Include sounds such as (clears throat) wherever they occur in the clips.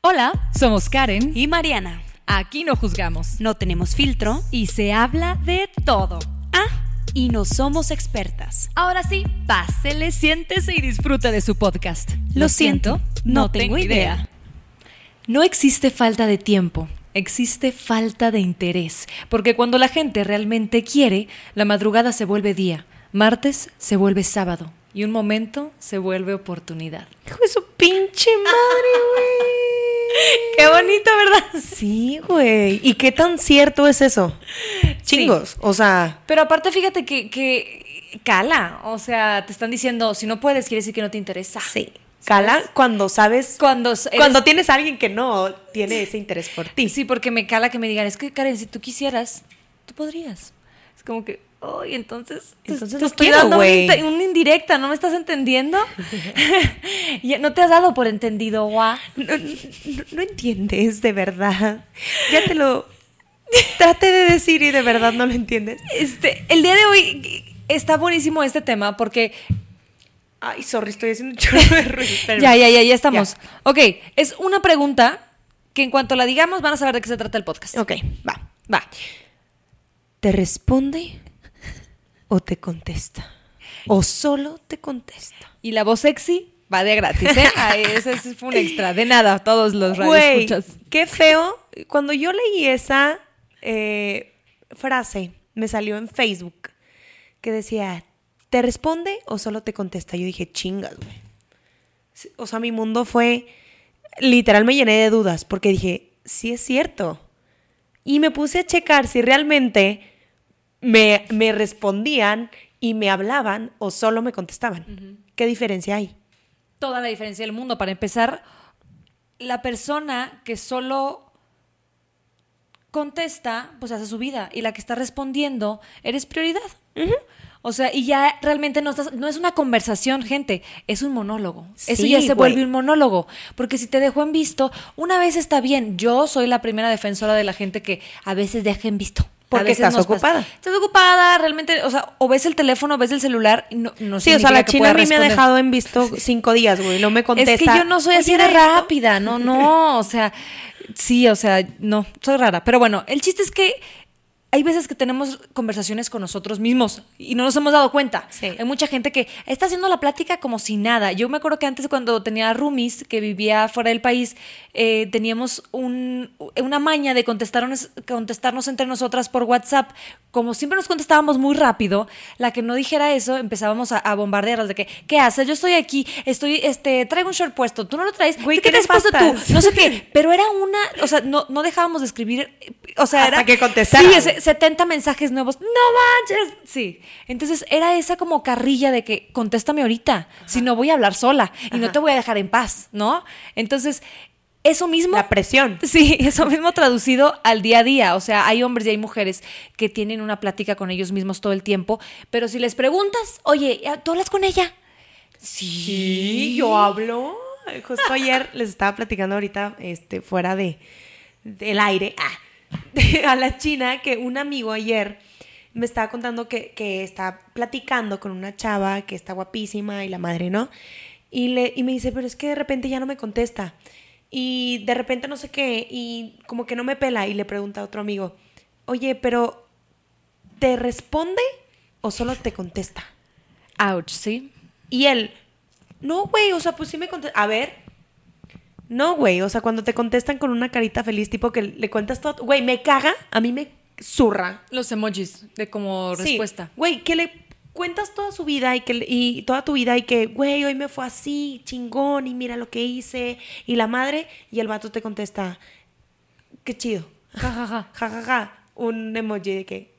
Hola, somos Karen y Mariana. Aquí no juzgamos. No tenemos filtro Y se habla de todo. Ah, y no somos expertas. Ahora sí, pásele, siéntese y disfruta de su podcast. Lo siento, no tengo idea. No existe falta de tiempo, existe falta de interés. Porque cuando la gente realmente quiere, la madrugada se vuelve día, martes se vuelve sábado y un momento se vuelve oportunidad. Hijo de su pinche madre, (laughs) güey. Qué bonito, ¿verdad? Sí, güey. ¿Y qué tan cierto es eso? Chingos. O sea. Pero aparte, fíjate que, que cala. O sea, te están diciendo, si no puedes, quiere decir que no te interesa. Sí. Cala cuando sabes. Cuando, eres- Cuando tienes a alguien que no tiene ese interés por ti. Sí, porque me cala que me digan, es que Karen, si tú quisieras, tú podrías. Es como que, ay, entonces, te- Entonces te estoy quiero, dando una, indirecta, ¿no me estás entendiendo? (laughs) (laughs) Ya no te has dado por entendido, guau. No, no- no entiendes, de verdad. Ya te lo. (laughs) Trate de decir y de verdad no lo entiendes. Este, el día de hoy está buenísimo este tema porque Ay, sorry, estoy haciendo un chorro de ruido. ya, ya, ya, ya estamos. Ok, es una pregunta que en cuanto la digamos van a saber de qué se trata el podcast. Ok, va. Va. ¿Te responde o te contesta? ¿O solo te contesta? Y la voz sexy va de gratis, ¿eh? (laughs) Ay, ese, fue un extra. De nada, todos los radioescuchas. qué feo. Cuando yo leí esa eh, frase, me salió en Facebook que decía, ¿te responde o solo te contesta? Yo dije, chingas, güey. O sea, mi mundo fue, literal me llené de dudas porque dije, sí es cierto. Y me puse a checar si realmente me, me respondían y me hablaban o solo me contestaban. ¿Qué diferencia hay? toda la diferencia del mundo. Para empezar, la persona que solo contesta, pues hace su vida. Y la que está respondiendo, eres prioridad. O sea, y ya realmente no, estás, no es una conversación, gente, es un monólogo. Eso ya se güey. vuelve un monólogo. Porque si te dejó en visto, una vez está bien. Yo soy la primera defensora de la gente que a veces deja en visto. Porque estás pasa. ocupada. Estás ocupada, realmente, o sea, o ves el teléfono, o ves el celular, y no, no Sí, o sea, la china a mí me ha dejado en visto cinco días, güey. No me contesta. Es que yo no soy así de rápida, no, no, o sea, sí, o sea, no, soy rara. Pero bueno, el chiste es que hay veces que tenemos conversaciones con nosotros mismos y no nos hemos dado cuenta. Sí. Hay mucha gente que está haciendo la plática como si nada. Yo me acuerdo que antes cuando tenía roomies que vivía fuera del país, eh, teníamos un- una maña de contestarnos, contestarnos entre nosotras por WhatsApp. Como siempre nos contestábamos muy rápido, la que no dijera eso, empezábamos a, a bombardearlas de que, ¿qué haces? Yo estoy aquí, estoy, este, traigo un short puesto, tú no lo traes, Güey, ¿qué ¿qué te has puesto tú? No sé qué, (laughs) pero era una, o sea, no, no dejábamos de escribir, o sea, Hasta era... que contestaran. Sí, 70 mensajes nuevos. ¡No manches! Sí. Entonces era esa como carrilla de que contéstame ahorita, si no voy a hablar sola y no te voy a dejar en paz, ¿no? Entonces, eso mismo. La presión. Sí, (laughs) eso mismo traducido al día a día. O sea, hay hombres y hay mujeres que tienen una plática con ellos mismos todo el tiempo, pero si les preguntas, oye, ¿tú hablas con ella? Sí, yo hablo. Justo ayer les estaba platicando ahorita, este, fuera de del aire, ah, (laughs) a la china, que un amigo ayer me estaba contando que, que está platicando con una chava que está guapísima y la madre, ¿no? Y, le, y me dice, pero es que de repente ya no me contesta. Y de repente no sé qué, y como que no me pela. Y le pregunta a otro amigo, oye, pero ¿te responde o solo te contesta? Ouch, ¿sí? Y él, no, güey, o sea, pues sí me contesta. A ver. No, güey, o sea, cuando te contestan con una carita feliz, tipo que le cuentas todo. Güey, me caga, a mí me zurra. Los emojis de como Sí, respuesta. Güey, que le cuentas toda su vida y que y toda tu vida y que, güey, hoy me fue así, chingón, y mira lo que hice, y la madre, y el vato te contesta, qué chido. Ja, ja, ja. (laughs) Ja, ja, ja. Un emoji de que.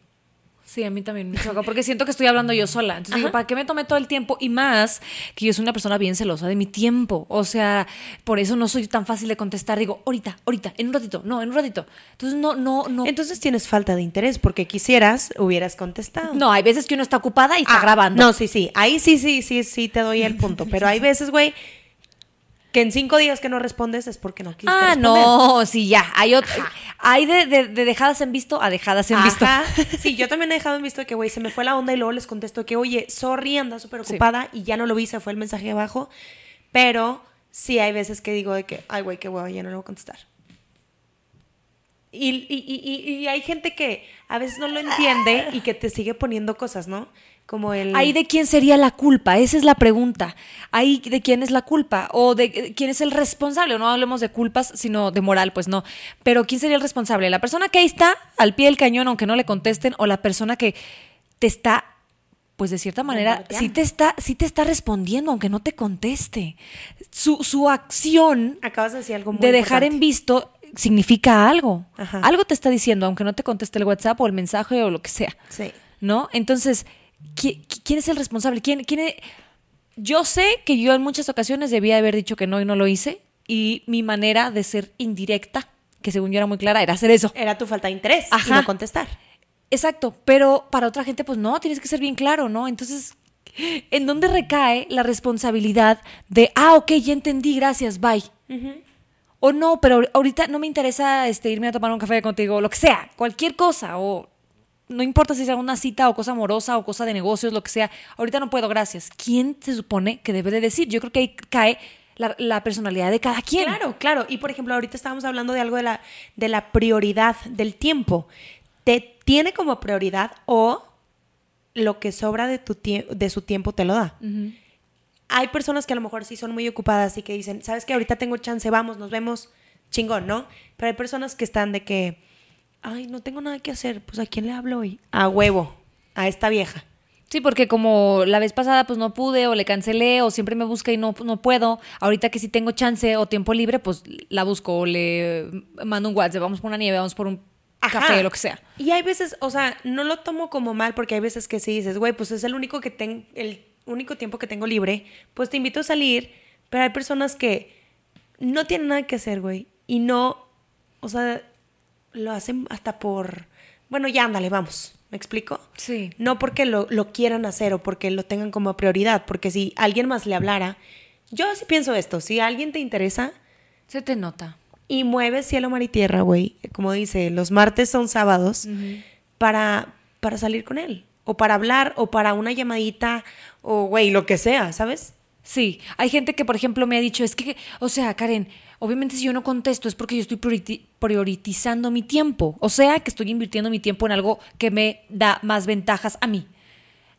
Sí, a mí también me choca, porque siento que estoy hablando yo sola. Entonces digo, ¿para qué me tomé todo el tiempo? Y más que yo soy una persona bien celosa de mi tiempo. O sea, por eso no soy tan fácil de contestar. Digo, ahorita, ahorita, en un ratito, no, en un ratito. Entonces no, no, no. Entonces tienes falta de interés porque quisieras, hubieras contestado. no, hay veces que uno está ocupada y está Ah, grabando. No, sí, sí. Ahí sí, sí, sí, sí te doy el punto. (laughs) Pero hay veces, güey, que en cinco días que no respondes es porque no quisiste Ah, responder. no, sí, ya. Hay, ot- hay de, de- de dejadas en visto a dejadas en visto. (laughs) Sí, yo también he dejado en visto que, güey, se me fue la onda y luego les contesto que, oye, sorry, anda súper Sí. ocupada y ya no lo vi, se fue el mensaje abajo. Pero sí hay veces que digo de que, ay, güey, qué hueva, ya no le voy a contestar. Y- y- y hay gente que a veces no lo entiende y que te sigue poniendo cosas, ¿no? Como el... Ahí de quién sería la culpa, esa es la pregunta. Ahí de quién es la culpa o de quién es el responsable. No hablemos de culpas, sino de moral, pues no. Pero quién sería el responsable, la persona que ahí está al pie del cañón aunque no le contesten o la persona que te está pues de cierta manera sí te está sí te está respondiendo aunque no te conteste. Su, su acción Acabas de decir algo muy de dejar importante. en visto significa algo. Ajá. Algo te está diciendo, aunque no te conteste el WhatsApp o el mensaje o lo que sea. Sí. ¿No? Entonces, ¿qui- qui- ¿quién es el responsable? ¿Quién, quién Yo sé que yo en muchas ocasiones debía haber dicho que no y no lo hice. Y mi manera de ser indirecta, que según yo era muy clara, era hacer eso. Era tu falta de interés y Ajá. no contestar. Exacto, pero para otra gente, pues no, tienes que ser bien claro, ¿no? Entonces, ¿en dónde recae la responsabilidad de, ah, ok, ya entendí, gracias, bye? O no, pero ahorita no me interesa este, irme a tomar un café contigo, lo que sea, cualquier cosa, o no importa si sea una cita o cosa amorosa o cosa de negocios, lo que sea, ahorita no puedo, gracias. ¿Quién se supone que debe de decir? Yo creo que ahí cae la, la personalidad de cada quien. Claro, claro. Y por ejemplo, ahorita estábamos hablando de algo de la, de la prioridad del tiempo. ¿Te tiene como prioridad o lo que sobra de, tu de su tiempo te lo da? Hay personas que a lo mejor sí son muy ocupadas y que dicen, ¿sabes que Ahorita tengo chance, vamos, nos vemos, chingón, ¿no? Pero hay personas que están de que, ay, no tengo nada que hacer, pues ¿a quién le hablo hoy? A huevo, a esta vieja. Sí, porque como la vez pasada pues no pude o le cancelé o siempre me busca y no, no puedo, ahorita que sí tengo chance o tiempo libre, pues la busco o le mando un WhatsApp, vamos por una nieve, vamos por un Ajá. café, lo que sea. Y hay veces, o sea, no lo tomo como mal porque hay veces que sí dices, güey, pues es el único que tengo, el único tiempo que tengo libre, pues te invito a salir, pero hay personas que no tienen nada que hacer, güey, y no, o sea, lo hacen hasta por, bueno, ya ándale, vamos, ¿me explico? Sí. No porque lo, lo quieran hacer o porque lo tengan como prioridad, porque si alguien más le hablara, yo sí pienso esto, si a alguien te interesa, Se te nota. y mueves cielo, mar y tierra, güey. Como dice, los martes son sábados para, para salir con él. O para hablar, o para una llamadita, o güey, lo que sea, ¿sabes? Sí, hay gente que, por ejemplo, me ha dicho, es que, o sea, Karen, obviamente si yo no contesto es porque yo estoy prioriti- prioritizando mi tiempo, o sea, que estoy invirtiendo mi tiempo en algo que me da más ventajas a mí.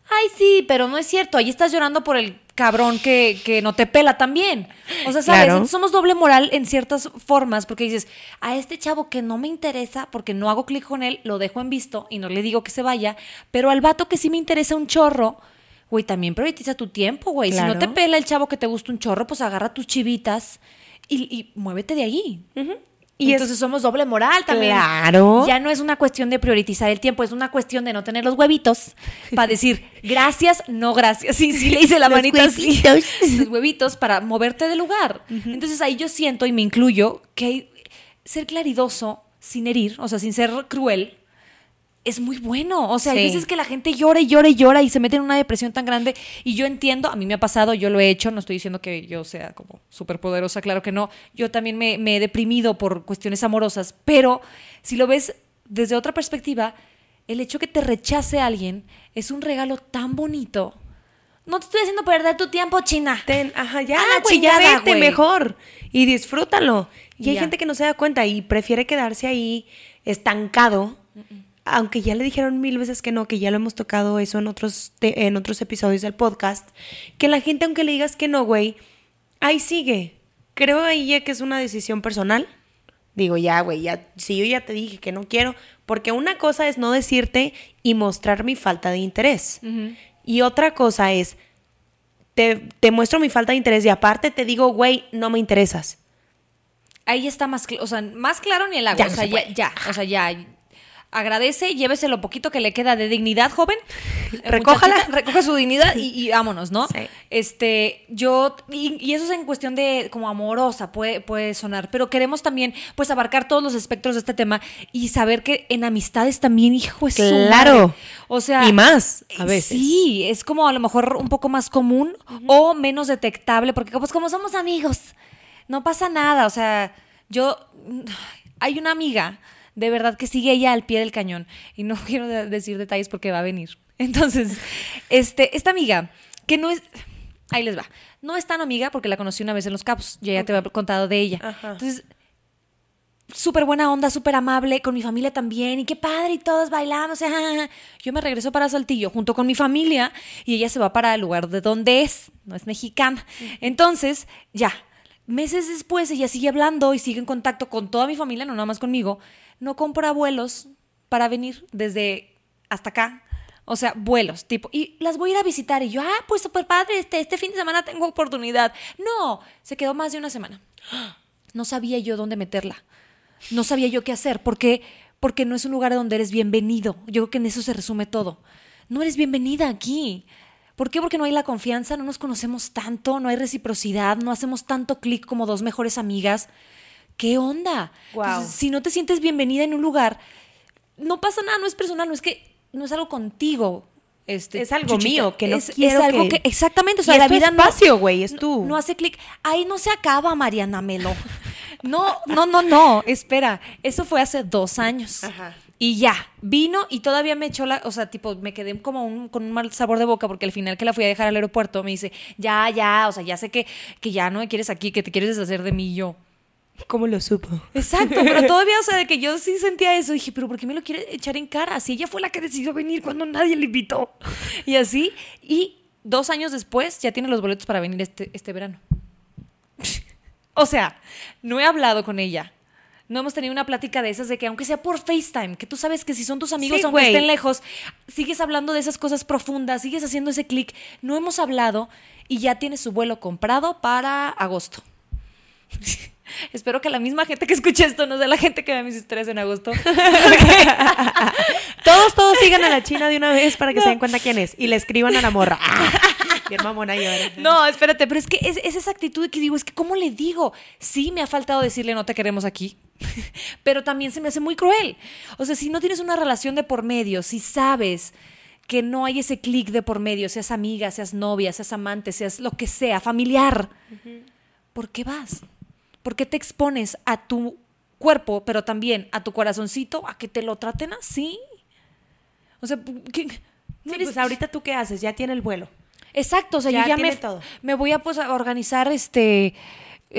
Ay, sí, pero no es cierto, ahí estás llorando por el cabrón que, que no te pela también. O sea, ¿sabes? Claro. Somos doble moral en ciertas formas, porque dices, a este chavo que no me interesa, porque no hago clic con él, lo dejo en visto y no le digo que se vaya, pero al vato que sí me interesa un chorro, güey, también prioritiza tu tiempo, güey. Si no te pela el chavo que te gusta un chorro, pues agarra tus chivitas y, y muévete de ahí. Y Y es- entonces somos doble moral también. Claro. Ya no es una cuestión de priorizar el tiempo, es una cuestión de no tener los huevitos para decir gracias, no gracias. Sí, sí, le hice la Los manita así. huevitos. (laughs) Los huevitos para moverte del lugar. Entonces ahí yo siento y me incluyo que ser claridoso sin herir, o sea, sin ser cruel, es muy bueno. O sea, hay Sí. veces que la gente llora y llora y llora y se mete en una depresión tan grande. Y yo entiendo, a mí me ha pasado, yo lo he hecho, no estoy diciendo que yo sea como súper poderosa, claro que no. Yo también me, me he deprimido por cuestiones amorosas, pero si lo ves desde otra perspectiva, el hecho que te rechace alguien es un regalo tan bonito. No te estoy haciendo perder tu tiempo, China. Ten, ajá, ya, A la güey, ya vete mejor y disfrútalo. Y hay Ya. gente que no se da cuenta y prefiere quedarse ahí estancado, aunque ya le dijeron mil veces que no, que ya lo hemos tocado eso en otros, te- en otros episodios del podcast, que la gente aunque le digas que no, güey, ahí sigue. Creo ahí ya que es una decisión personal. Digo, ya, güey, ya, si yo ya te dije que no quiero, porque una cosa es no decirte y mostrar mi falta de interés. Y otra cosa es, te, te muestro mi falta de interés y aparte te digo, güey, no me interesas. Ahí está más, o sea, más claro ni el agua. Ya o no sea, se ya, ya, o sea, ya. Agradece, llévese lo poquito que le queda de dignidad, joven. (laughs) Eh, Recójala. Recoge su dignidad y, y vámonos, ¿no? Sí. Este, yo, y, y eso es en cuestión de como amorosa, puede, puede sonar, pero queremos también, pues, abarcar todos los espectros de este tema y saber que en amistades también, hijo, es Claro. O sea. Y más, a veces. Sí, es como a lo mejor un poco más común o menos detectable, porque pues como somos amigos, no pasa nada. O sea, yo, hay una amiga, de verdad que sigue ella al pie del cañón, y no (laughs) quiero de- decir detalles porque va a venir. Entonces, este, esta amiga, que no es, ahí les va, no es tan amiga porque la conocí una vez en Los Cabos, yo ya te había contado de ella. Ajá. Entonces, súper buena onda, súper amable, con mi familia también, y qué padre, y todos bailando, o sea, yo me regreso para Saltillo junto con mi familia y ella se va para el lugar de donde es, no es mexicana. Entonces, ya, meses después ella sigue hablando y sigue en contacto con toda mi familia, no nada más conmigo, no compra vuelos para venir desde hasta acá. O sea, vuelos, tipo, y las voy a ir a visitar. Y yo, ah, pues súper padre, este, este fin de semana tengo oportunidad. No, se quedó más de una semana. (gasps) No sabía yo dónde meterla no sabía yo qué hacer, porque porque no es un lugar donde eres bienvenido. Yo creo que en eso se resume todo. No eres bienvenida aquí. ¿Por qué? Porque no hay la confianza, no nos conocemos tanto, no hay reciprocidad, no hacemos tanto clic como dos mejores amigas. ¿Qué onda? Entonces, si no te sientes bienvenida en un lugar, no pasa nada, no es personal, no es que no es algo contigo. Este, Es algo mío, que no es, quiero es algo que- que, exactamente, o sea, la vida no- espacio, güey, es no- tú. No, hace clic. Ahí no se acaba, Mariana Melo. (laughs) No, no, no, no, espera, eso fue hace dos años. Ajá. Y ya, vino y todavía me echó la, o sea, tipo, me quedé como un- con un mal sabor de boca porque al final que la fui a dejar al aeropuerto me dice, ya, ya, o sea, ya sé que, que ya no me quieres aquí, que te quieres deshacer de mí y yo. ¿Cómo lo supo? Exacto, pero (laughs) todavía, o sea, de que yo sí sentía eso. Dije, pero ¿por qué me lo quiere echar en cara? Si ella fue la que decidió venir cuando nadie le invitó. Y así. Y dos años después ya tiene los boletos para venir este, este verano. (laughs) O sea, no he hablado con ella. No hemos tenido una plática de esas de que aunque sea por FaceTime, que tú sabes que si son tus amigos, Sí, aunque estén lejos, sigues hablando de esas cosas profundas, sigues haciendo ese clic. No hemos hablado y ya tiene su vuelo comprado para agosto. (laughs) (laughs) Espero que la misma gente que escuche esto no sea la gente que vea mis historias en agosto. (laughs) Todos, todos sigan a la china de una vez para que se den cuenta quién es. Y le escriban a la morra. Ah, bien mamona yo. ahora. No, espérate, pero es que es, es esa actitud que digo, es que ¿cómo le digo? Sí, me ha faltado decirle no te queremos aquí, (laughs) pero también se me hace muy cruel. O sea, si no tienes una relación de por medio, si sabes que no hay ese clic de por medio, seas amiga, seas novia, seas amante, seas lo que sea, familiar, ¿por qué vas? ¿Por qué te expones a tu cuerpo, pero también a tu corazoncito, a que te lo traten así? O sea, ¿qué? Sí, pues ahorita tú qué haces, ya tiene el vuelo. Exacto, o sea, Ya yo ya tiene me, todo. me voy a pues a organizar este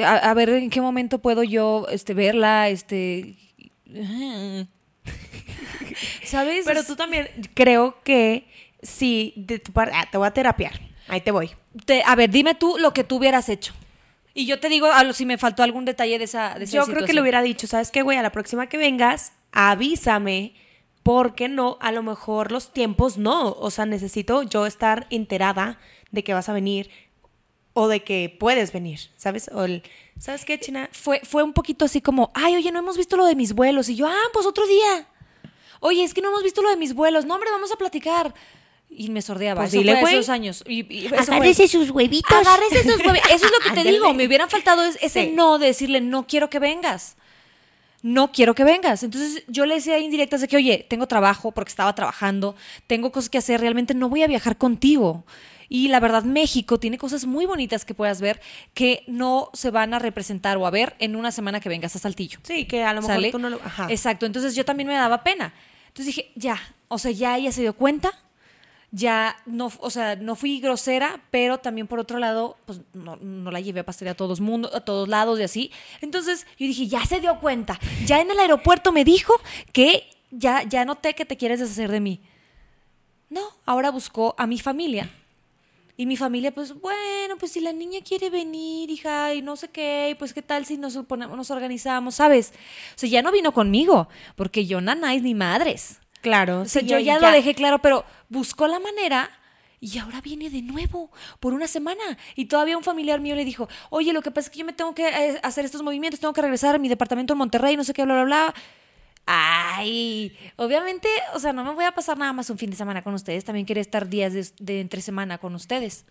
a, a ver en qué momento puedo yo este verla, este (laughs) ¿Sabes? Pero tú también creo que si de tu parte, ah, te voy a terapiar. Ahí te voy. Te- a ver, dime tú lo que tú hubieras hecho. Y yo te digo a lo- si me faltó algún detalle de esa, de esa Yo creo que le hubiera dicho, ¿sabes qué, güey? A la próxima que vengas, avísame, porque no, a lo mejor los tiempos no. O sea, necesito yo estar enterada de que vas a venir o de que puedes venir, ¿sabes? O el, ¿sabes qué, China? fue, fue un poquito así como, ay, oye, no hemos visto lo de mis vuelos. Y yo, ah, pues otro día. Oye, es que no hemos visto lo de mis vuelos. No, hombre, vamos a platicar. Y me sordeaba. Pues Eso dile, fue hace dos años. Y, y eso fue- Agárrese sus huevitos. Agárrese. Eso es lo que te (laughs) digo. Me hubieran faltado es- ese Sí. no de decirle, no quiero que vengas. No quiero que vengas. Entonces yo le decía indirectas de que, oye, tengo trabajo porque estaba trabajando, tengo cosas que hacer, realmente no voy a viajar contigo. Y la verdad, México tiene cosas muy bonitas que puedas ver que no se van a representar o a ver en una semana que vengas a Saltillo. Sí, que a lo mejor ¿Sale? tú no lo... Ajá. Exacto, entonces yo también me daba pena. Entonces dije, ya, o sea, ya ella se dio cuenta, ya no, o sea, no fui grosera, pero también por otro lado, pues no, no la llevé a pastorear a todos mundo, a todos lados y así. Entonces yo dije, ya se dio cuenta, ya en el aeropuerto me dijo que ya, ya noté que te quieres deshacer de mí. No, ahora buscó a mi familia. Y mi familia, pues, bueno, pues si la niña quiere venir, hija, y no sé qué, pues qué tal si nos, ponemos, nos organizamos, ¿sabes? O sea, ya no vino conmigo, porque yo nanáis ni madres. Claro. O sea, sí, yo ya, lo dejé claro, pero buscó la manera y ahora viene de nuevo por una semana. Y todavía un familiar mío le dijo, oye, lo que pasa es que yo me tengo que eh, hacer estos movimientos, tengo que regresar a mi departamento en Monterrey, no sé qué, bla, bla, bla. Ay, obviamente, o sea, no me voy a pasar nada más un fin de semana con ustedes, también quiero estar días de, de entre semana con ustedes.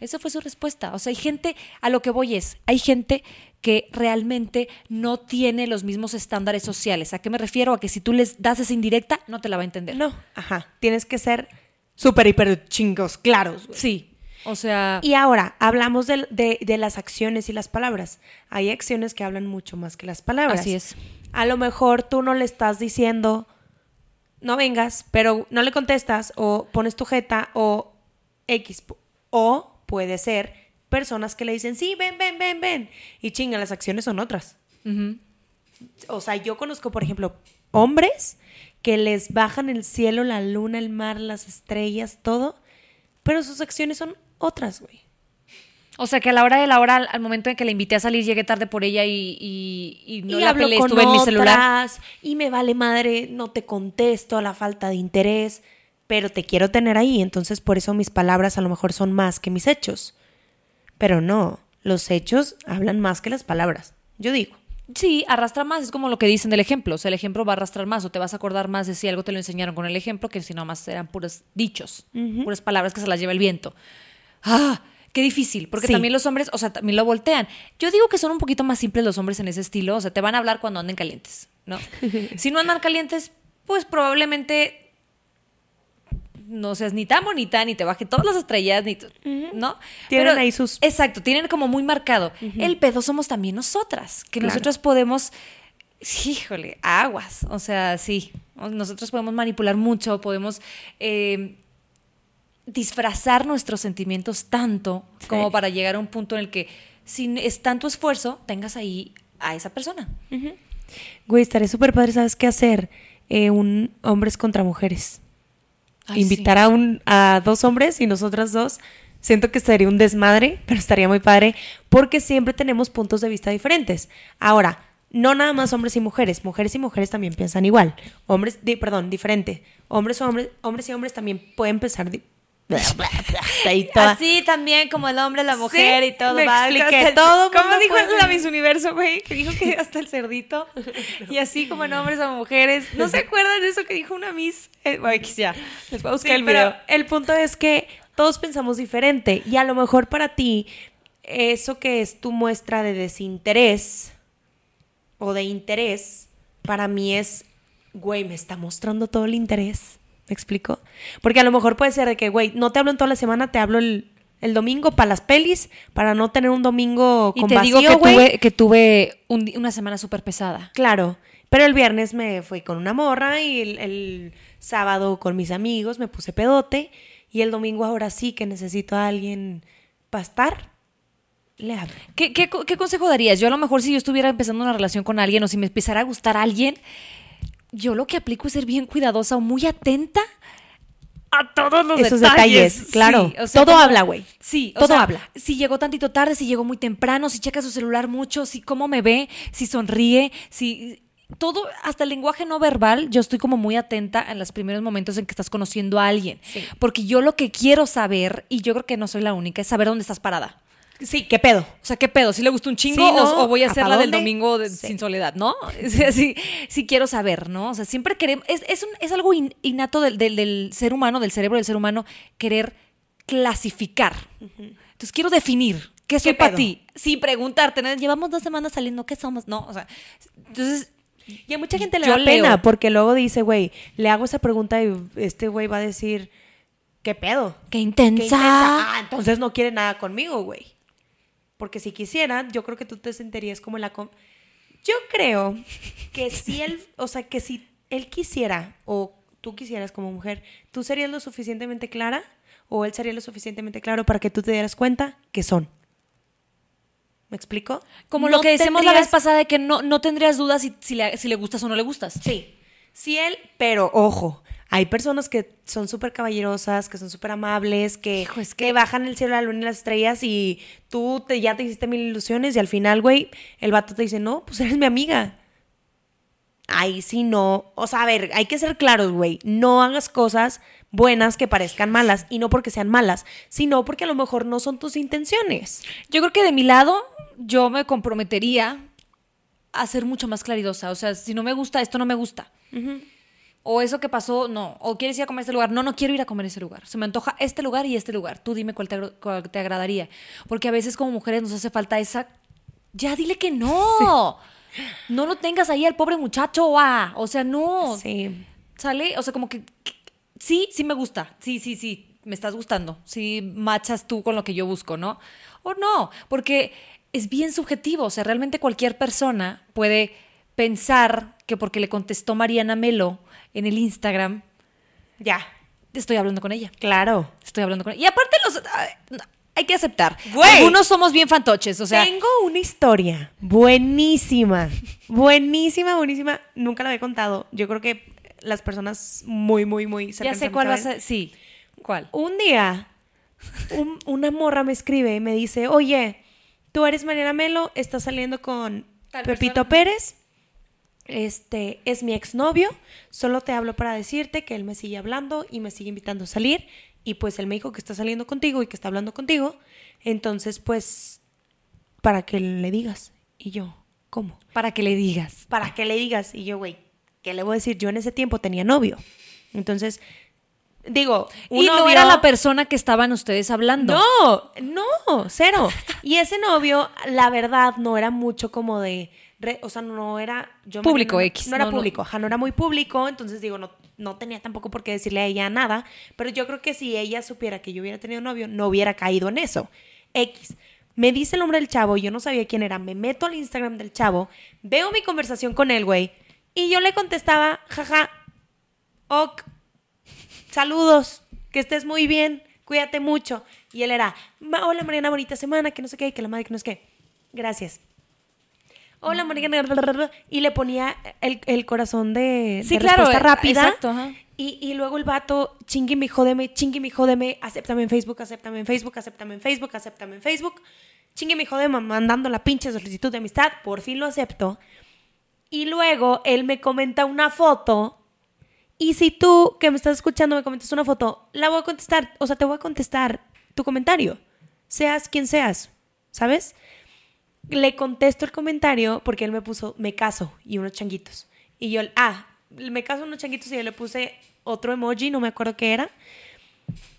Esa fue su respuesta. O sea, hay gente, a lo que voy es, hay gente que realmente no tiene los mismos estándares sociales. ¿A qué me refiero? A que si tú les das esa indirecta, no te la va a entender. No, ajá. Tienes que ser súper, hiper chingos, claros. güey. Sí. O sea, Y ahora, hablamos de, de- de las acciones y las palabras. Hay acciones que hablan mucho más que las palabras. Así es. A lo mejor tú no le estás diciendo, no vengas, pero no le contestas o pones tu jeta o X. O puede ser personas que le dicen, sí, ven, ven, ven, ven. Y chinga, las acciones son otras. O sea, yo conozco, por ejemplo, hombres que les bajan el cielo, la luna, el mar, las estrellas, todo, pero sus acciones son otras, güey. O sea, que a la hora de la hora, al, momento en que la invité a salir, llegué tarde por ella y, y, y no y la hablo peleé, con estuve en mi celular. otras, y me vale madre, no te contesto, la falta de interés, pero te quiero tener ahí, entonces por eso mis palabras a lo mejor son más que mis hechos. Pero no, los hechos hablan más que las palabras, yo digo. Sí, arrastra más, es como lo que dicen del ejemplo. O sea, el ejemplo va a arrastrar más o te vas a acordar más de si algo te lo enseñaron con el ejemplo que si nada más eran puros dichos, puras palabras que se las lleva el viento. ¡Ah! Qué difícil, porque Sí. también los hombres, o sea, también lo voltean. Yo digo que son un poquito más simples los hombres en ese estilo, o sea, te van a hablar cuando anden calientes, ¿no? (laughs) si no andan calientes, pues probablemente no seas ni tan bonita, ni te baje todas las estrellas, ni, ¿no? Tienen ahí sus- Exacto, tienen como muy marcado. El pedo somos también nosotras, que Claro. nosotros podemos, híjole, aguas, o sea, sí, nosotros podemos manipular mucho, podemos eh, disfrazar nuestros sentimientos tanto como para llegar a un punto en el que, si es tanto esfuerzo, tengas ahí a esa persona. Güey, estaría súper padre, ¿sabes qué hacer? Eh, un hombres contra mujeres. Ay, Invitar a, un, a dos hombres y nosotras dos. Siento que sería un desmadre, (laughs) pero estaría muy padre porque siempre tenemos puntos de vista diferentes. Ahora, no nada más hombres y mujeres, mujeres y mujeres también piensan igual. Hombres, di- perdón, diferente. Hombres o hombres, hombres y hombres también pueden pensar di- Así también como el hombre, la mujer y todo, Me va, expliqué el- todo. ¿cómo ¿Cómo dijo puede? la Miss Universo, güey? Que dijo que hasta el cerdito. (laughs) Y así como en hombres o mujeres. ¿No se acuerdan de eso que dijo una Miss? Eh, bueno, ya. Les voy a buscar Sí, el pero video. el punto es que todos pensamos diferente y a lo mejor para ti eso que es tu muestra de desinterés o de interés, para mí es, güey, me está mostrando todo el interés. ¿Me explico? Porque a lo mejor puede ser de que, güey, no te hablo en toda la semana, te hablo el, el domingo para las pelis, para no tener un domingo Y con te vacío, digo que güey. tuve, que tuve un una semana súper pesada. Claro, pero el viernes me fui con una morra y el, el sábado con mis amigos me puse pedote y el domingo ahora sí que necesito a alguien para estar, le hablo. ¿Qué, qué, qué consejo darías? Yo a lo mejor si yo estuviera empezando una relación con alguien o si me empezara a gustar alguien, yo lo que aplico es ser bien cuidadosa o muy atenta a todos los Esos detalles. detalles, claro. Sí, o sea, Todo como- habla, güey. Sí, o Todo sea, habla. Si llegó tantito tarde, si llegó muy temprano, si checa su celular mucho, si cómo me ve, si sonríe, si todo, hasta el lenguaje no verbal, yo estoy como muy atenta en los primeros momentos en que estás conociendo a alguien. Porque yo lo que quiero saber, y yo creo que no soy la única, es saber dónde estás parada. Sí, ¿qué pedo? O sea, ¿qué pedo? ¿Si le gustó un chingo Sí, o- ¿no? o, voy a hacer ¿Hasta la del domingo de- Sí. sin soledad, no? (laughs) Sí, sí quiero saber, ¿no? O sea, siempre queremos, es, es, un- es algo in- innato del, del- del ser humano, del cerebro del ser humano, querer clasificar. Entonces, quiero definir qué soy ¿Qué para ti. Sin preguntarte, ¿no? llevamos dos semanas saliendo, ¿qué somos? No, o sea, entonces... Y a mucha gente le da pena leo. porque luego dice, güey, le hago esa pregunta y este güey va a decir, ¿qué pedo? Qué Qué intensa. intensa. Ah, entonces no quiere nada conmigo, güey. Porque si quisiera, yo creo que tú te sentirías como la... Yo creo que si él, o sea, que si él quisiera o tú quisieras como mujer, tú serías lo suficientemente clara o él sería lo suficientemente claro para que tú te dieras cuenta que son. ¿Me explico? Como No lo que decíamos la vez tendrías- pasada de que no, no tendrías dudas si, si, le, si le gustas o no le gustas. Sí. Sí, él, pero ojo, hay personas que son súper caballerosas, que son súper amables, que, Hijo, es que bajan el cielo, la luna y las estrellas y tú te, ya te hiciste mil ilusiones y al final, güey, el vato te dice, no, pues eres mi amiga. Ahí sí no. O sea, a ver, hay que ser claros, güey. No hagas cosas buenas que parezcan malas y no porque sean malas, sino porque a lo mejor no son tus intenciones. Yo creo que de mi lado, yo me comprometería a ser mucho más claridosa. O sea, si no me gusta, esto no me gusta. O eso que pasó, no. O quieres ir a comer a este lugar. No, no quiero ir a comer a ese lugar. Se me antoja este lugar y este lugar. Tú dime cuál te, cuál te agradaría. Porque a veces como mujeres nos hace falta esa... Ya dile que no. No lo tengas ahí al pobre muchacho. ah. O sea, no. Sí. ¿Sale? O sea, como que, que- sí, sí me gusta. Sí, sí, sí, me estás gustando. Sí machas tú con lo que yo busco, ¿no? O no, porque es bien subjetivo. O sea, realmente cualquier persona puede pensar que porque le contestó Mariana Melo en el Instagram, Ya. estoy hablando con ella. Claro. Estoy hablando con ella. Y aparte los... no, Hay que aceptar. Güey. Algunos somos bien fantoches, o sea... Tengo una historia buenísima. Buenísima, buenísima. Nunca la había contado. Yo creo que las personas muy, muy, muy ya sé cuál va a ser. Sí. ¿Cuál? Un día, un- una morra me escribe y me dice, oye, tú eres Mariana Melo, estás saliendo con Pepito persona. Pérez, este es mi exnovio, solo te hablo para decirte que él me sigue hablando y me sigue invitando a salir y pues él me dijo que está saliendo contigo y que está hablando contigo, entonces pues para que le digas. Y yo, ¿cómo? Para que le digas. Para que le digas. Y yo, güey, ¿qué le voy a decir? Yo en ese tiempo tenía novio. Entonces, digo, un Y no era la persona que estaban ustedes hablando. no, no, cero. Y ese novio, la verdad, no era mucho como de, re- o sea, no era yo me- Público no, X, No era no, público, ajá, no era muy público, entonces digo, no, no tenía tampoco por qué decirle a ella nada, pero yo creo que si ella supiera que yo hubiera tenido novio, no hubiera caído en eso. X. Me dice el nombre del chavo, yo no sabía quién era, me meto al Instagram del chavo, veo mi conversación con él, güey, y yo le contestaba, jaja, ok, saludos, que estés muy bien, cuídate mucho. Y él era, "Ma- hola Mariana, bonita semana, que no sé qué, que la madre, que no sé qué. Gracias. Hola Mariana, blablabla", y le ponía el, el corazón de, Sí, de claro, respuesta eh, rápida. exacto, ajá. Y, y luego el vato, chingue mi jódeme, chingue mi jódeme, acéptame en Facebook, acéptame en Facebook, acéptame en Facebook, acéptame en Facebook. Chingue mi jódeme mandando la pinche solicitud de amistad, por fin lo acepto. Y luego él me comenta una foto. Y si tú, que me estás escuchando, me comentas una foto, la voy a contestar. O sea, te voy a contestar tu comentario. Seas quien seas. ¿Sabes? Le contesto el comentario porque él me puso me caso y unos changuitos. Y yo, ah, me caso unos changuitos y yo le puse otro emoji, no me acuerdo qué era.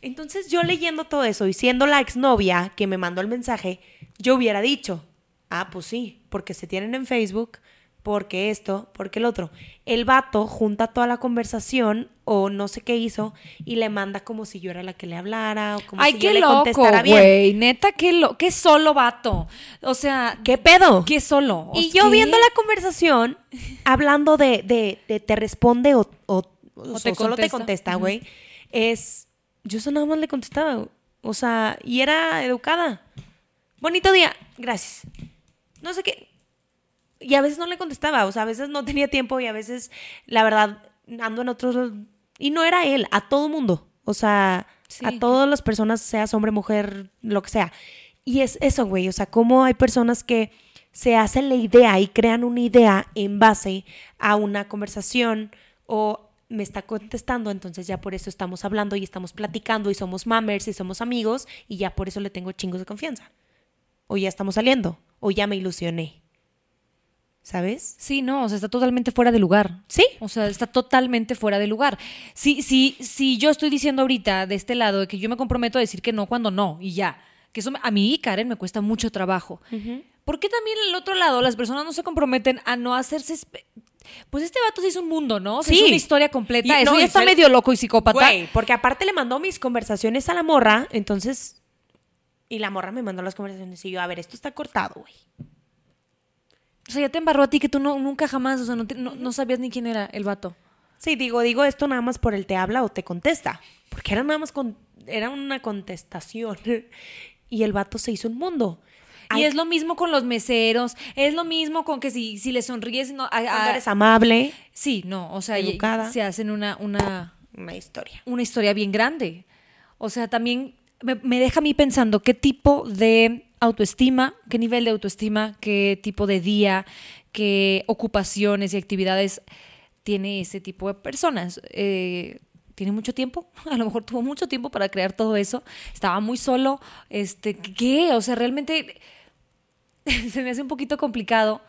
Entonces yo leyendo todo eso y siendo la exnovia que me mandó el mensaje, yo hubiera dicho, ah, pues sí, porque se tienen en Facebook, porque esto, porque el otro. El vato junta toda la conversación o no sé qué hizo y le manda como si yo era la que le hablara o como Ay, si yo le contestara bien. güey. Neta, qué, lo qué solo vato. O sea, ¿Qué pedo? qué solo. Y yo viendo la conversación, hablando de, de- de te responde o, o- o te solo te contesta. contesta, güey, es, yo eso nada más le contestaba, o sea, y era educada. Bonito día, gracias. No sé qué. Y a veces no le contestaba, o sea, a veces no tenía tiempo y a veces, la verdad, ando en otros... Y no era él, a todo mundo. O sea, Sí. a todas las personas, seas hombre, mujer, lo que sea. Y es eso, güey, o sea, cómo hay personas que se hacen la idea y crean una idea en base a una conversación o me está contestando, entonces ya por eso estamos hablando y estamos platicando y somos mammers y somos amigos y ya por eso le tengo chingos de confianza. O ya estamos saliendo, o ya me ilusioné. ¿Sabes? Sí, no, o sea, está totalmente fuera de lugar. Sí. O sea, está totalmente fuera de lugar. Si, si, si yo estoy diciendo ahorita de este lado de que yo me comprometo a decir que no cuando no y ya, que eso a mí, Karen, me cuesta mucho trabajo. ¿Por qué también el otro lado las personas no se comprometen a no hacerse... Pues este vato se hizo un mundo, ¿no? Sí. hizo una historia completa. Y- eso no, ya está medio loco y psicópata. Güey, porque aparte le mandó mis conversaciones a la morra, entonces. Y la morra me mandó las conversaciones y yo, a ver, esto está cortado, güey. O sea, ya te embarró a ti que tú no, nunca jamás, o sea, no, te- no- no sabías ni quién era el vato. Sí, digo, digo esto nada más por el te habla o te contesta. Porque era nada más con. Era una contestación. (laughs) y el vato se hizo un mundo. Y Ay, es lo mismo con los meseros, es lo mismo con que si, si le sonríes, no, a- a- eres amable, sí, no, o sea, Educada. se hacen una, una, una historia. una historia bien grande. O sea, también me, me deja a mí pensando qué tipo de autoestima, qué nivel de autoestima, qué tipo de día, qué ocupaciones y actividades tiene ese tipo de personas. Eh, ¿Tiene mucho tiempo? (laughs) A lo mejor tuvo mucho tiempo para crear todo eso. Estaba muy solo. Este, ¿Qué? O sea, realmente (laughs) se me hace un poquito complicado